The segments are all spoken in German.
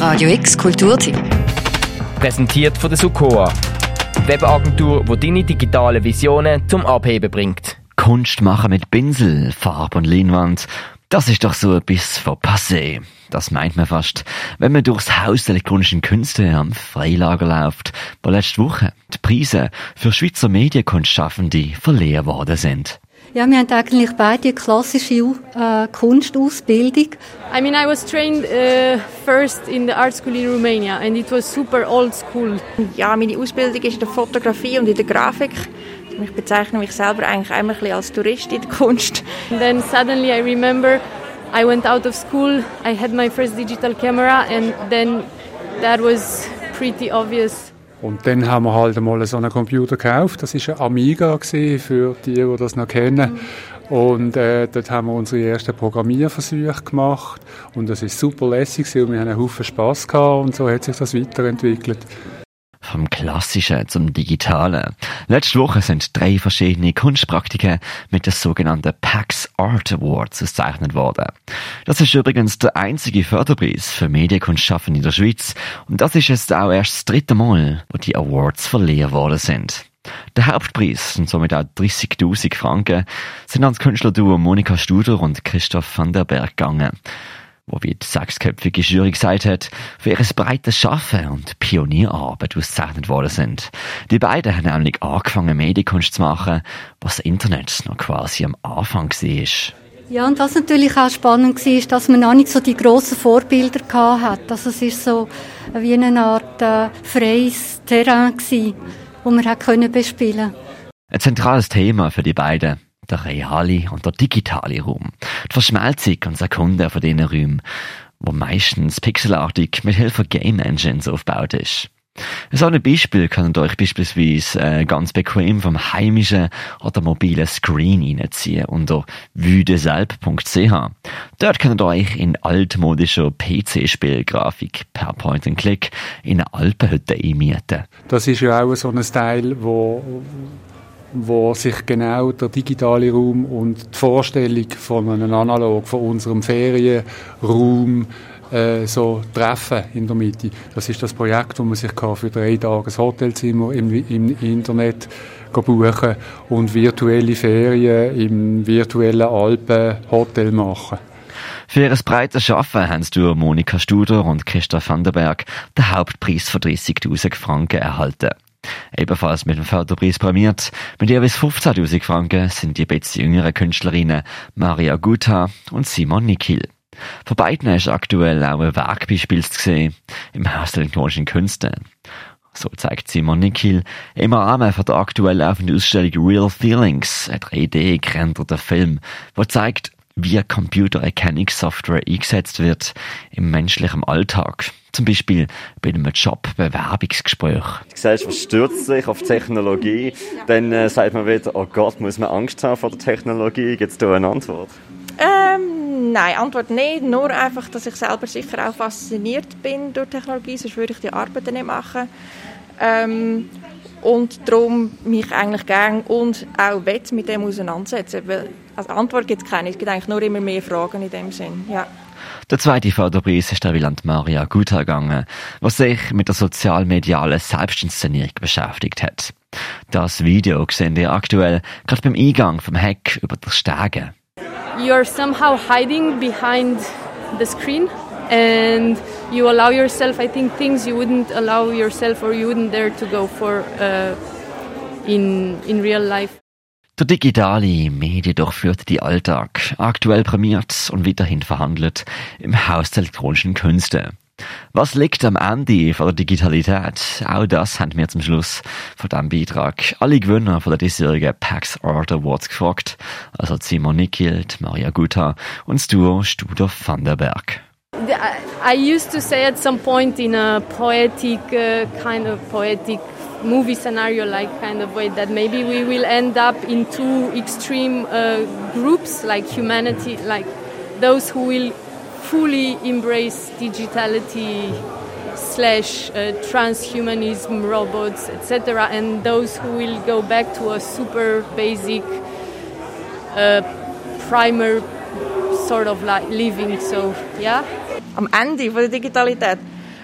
Radio X Kulturteam. Präsentiert von der Sukoa. Webagentur, die deine digitalen Visionen zum Abheben bringt. Kunst machen mit Pinsel, Farbe und Leinwand. Das ist doch so ein bisschen von passé. Das meint man fast, wenn man durchs Haus der elektronischen Künste am Freilager läuft, wo letzte Woche die Preise für Schweizer Medienkunstschaffende verliehen worden sind. Ja, wir haben eigentlich beide klassische äh, Kunstausbildung. I mean, I was trained uh, first in the art school in Romania and it was super old school. Ja, meine Ausbildung ist in der Fotografie und in der Grafik. Ich bezeichne mich selber eigentlich einmal als Tourist in der Kunst. And then suddenly I remember I went out of school, I had my first digital camera and then that was pretty obvious. Und dann haben wir halt einmal so einen Computer gekauft. Das war ein Amiga für die, die das noch kennen. Und äh, dort haben wir unsere ersten Programmierversuche gemacht. Und das ist super lässig und wir haben einen Haufen Spass gehabt und so hat sich das weiterentwickelt. Vom Klassischen zum Digitalen. Letzte Woche sind drei verschiedene Kunstpraktiken mit den sogenannten PAX Art Awards ausgezeichnet worden. Das ist übrigens der einzige Förderpreis für Medienkunstschaffende in der Schweiz und das ist jetzt auch erst das dritte Mal, wo die Awards verliehen worden sind. Der Hauptpreis sind somit auch 30.000 Franken, sind ans Künstlerduo Monika Studer und Christoph van der Berg gegangen wo wie die sechsköpfige Jury gesagt hat, für ihr breites Schaffen und Pionierarbeit ausgezeichnet worden sind. Die beiden haben nämlich angefangen, Medienkunst zu machen, was das Internet noch quasi am Anfang war. Ja, und was natürlich auch spannend war, ist, dass man noch nicht so die grossen Vorbilder hatte. Also es ist so wie eine Art äh, freies Terrain gewesen, wo man hat können bespielen. Ein zentrales Thema für die beiden der reale und der digitale Raum. Die Verschmelzung und Sekunden von diesen Räumen, wo meistens pixelartig mit Hilfe Game Engines aufgebaut ist. So ein Beispiel könnt ihr euch beispielsweise äh, ganz bequem vom heimischen oder mobilen Screen reinziehen unter wüdeselb.ch. Dort könnt ihr euch in altmodischer PC-Spielgrafik per Point-and-Click in eine Alpenhütte einmieten. Das ist ja auch so ein Style, wo wo sich genau der digitale Raum und die Vorstellung von einem Analog, von unserem Ferienraum äh, so treffen in der Mitte. Das ist das Projekt, wo man sich für drei Tage ein Hotelzimmer im, im Internet buchen und virtuelle Ferien im virtuellen Alpenhotel machen. Für ihr breites Arbeiten haben du Monika Studer und Christoph van der Berg den Hauptpreis von 30.000 Franken erhalten. Ebenfalls mit dem Förderpreis prämiert. Mit jeweils 15.000 Franken sind die etwas jüngeren Künstlerinnen Maria Guta und Simon Nikil. Von beiden ist aktuell auch ein Werkbeispiel zu sehen im Haus der elektronischen Künste. So zeigt Simon Nikil im Rahmen von der aktuell laufenden Ausstellung Real Feelings, ein 3D-gerenderter Film, der zeigt, wie Computererkennungssoftware eingesetzt wird im menschlichen Alltag. Zum Beispiel bei einem Jobbewerbungsgespräch. Die Gesellschaft stürzt sich auf Technologie. Dann äh, sagt man wieder, oh Gott, muss man Angst haben vor der Technologie? Gibt es da eine Antwort? Ähm, nein, Antwort nicht. Nur einfach, dass ich selber sicher auch fasziniert bin durch Technologie, sonst würde ich die Arbeit nicht machen. Ähm, und darum mich eigentlich gern und auch wett mit dem auseinandersetzen. Weil als Antwort gibt es keine, es gibt eigentlich nur immer mehr Fragen in dem Sinn. Ja. Der zweite Förderpreis ist der an Maria Guter gegangen, was sich mit der sozialmedialen Selbstinszenierung beschäftigt hat. Das Video sehen wir aktuell gerade beim Eingang vom Heck über das Stege. You're somehow hiding behind the screen and you allow yourself, I think, things you wouldn't allow yourself or you wouldn't dare to go for uh, in, in real life. Der digitale Medien durchführt die Alltag, aktuell prämiert und weiterhin verhandelt im Haus der elektronischen Künste. Was liegt am Ende von der Digitalität? Auch das haben wir zum Schluss von diesem Beitrag alle Gewinner von der diesjährigen PAX Art Awards gefragt. Also Simon Nikilt, Maria Guta und das Duo Studer van der Berg. I used to say at some point in a poetic, uh, kind of poetic movie scenario like kind of way that maybe we will end up in two extreme uh, groups like humanity like those who will fully embrace digitality slash uh, transhumanism robots etc and those who will go back to a super basic uh, sort of like living so yeah. Am Ende von der Digitalität.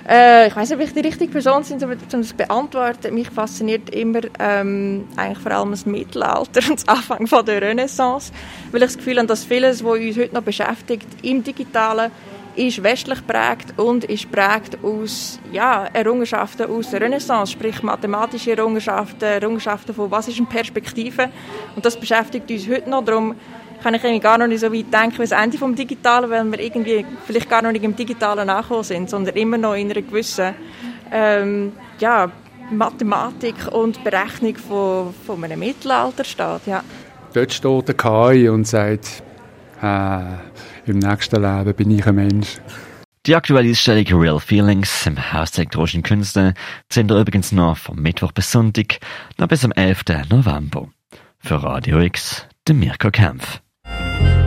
Äh, ich weiß nicht, ob ich die richtige Person bin, um das zu beantworten. Mich fasziniert immer ähm, eigentlich vor allem das Mittelalter und das Anfang von der Renaissance, weil ich das Gefühl habe, dass vieles, was uns heute noch beschäftigt, im Digitalen, ist westlich prägt und ist prägt aus ja, Errungenschaften aus der Renaissance, sprich mathematische Errungenschaften, Errungenschaften von was ist eine Perspektive? Und das beschäftigt uns heute noch, darum kann ich irgendwie gar noch nicht so weit denken wie das Ende vom Digitalen, weil wir irgendwie vielleicht gar noch nicht im Digitalen nachgekommen sind, sondern immer noch in einer gewissen ähm, ja, Mathematik und Berechnung von, von einem Mittelalter steht. Ja. Dort steht der KI und sagt, äh, im nächsten Leben bin ich ein Mensch. Die aktuelle Ausstellung Real Feelings im Haus der elektronischen Künste sind übrigens noch vom Mittwoch bis Sonntag noch bis am 11. November. Für Radio X, der Mirko Kempf.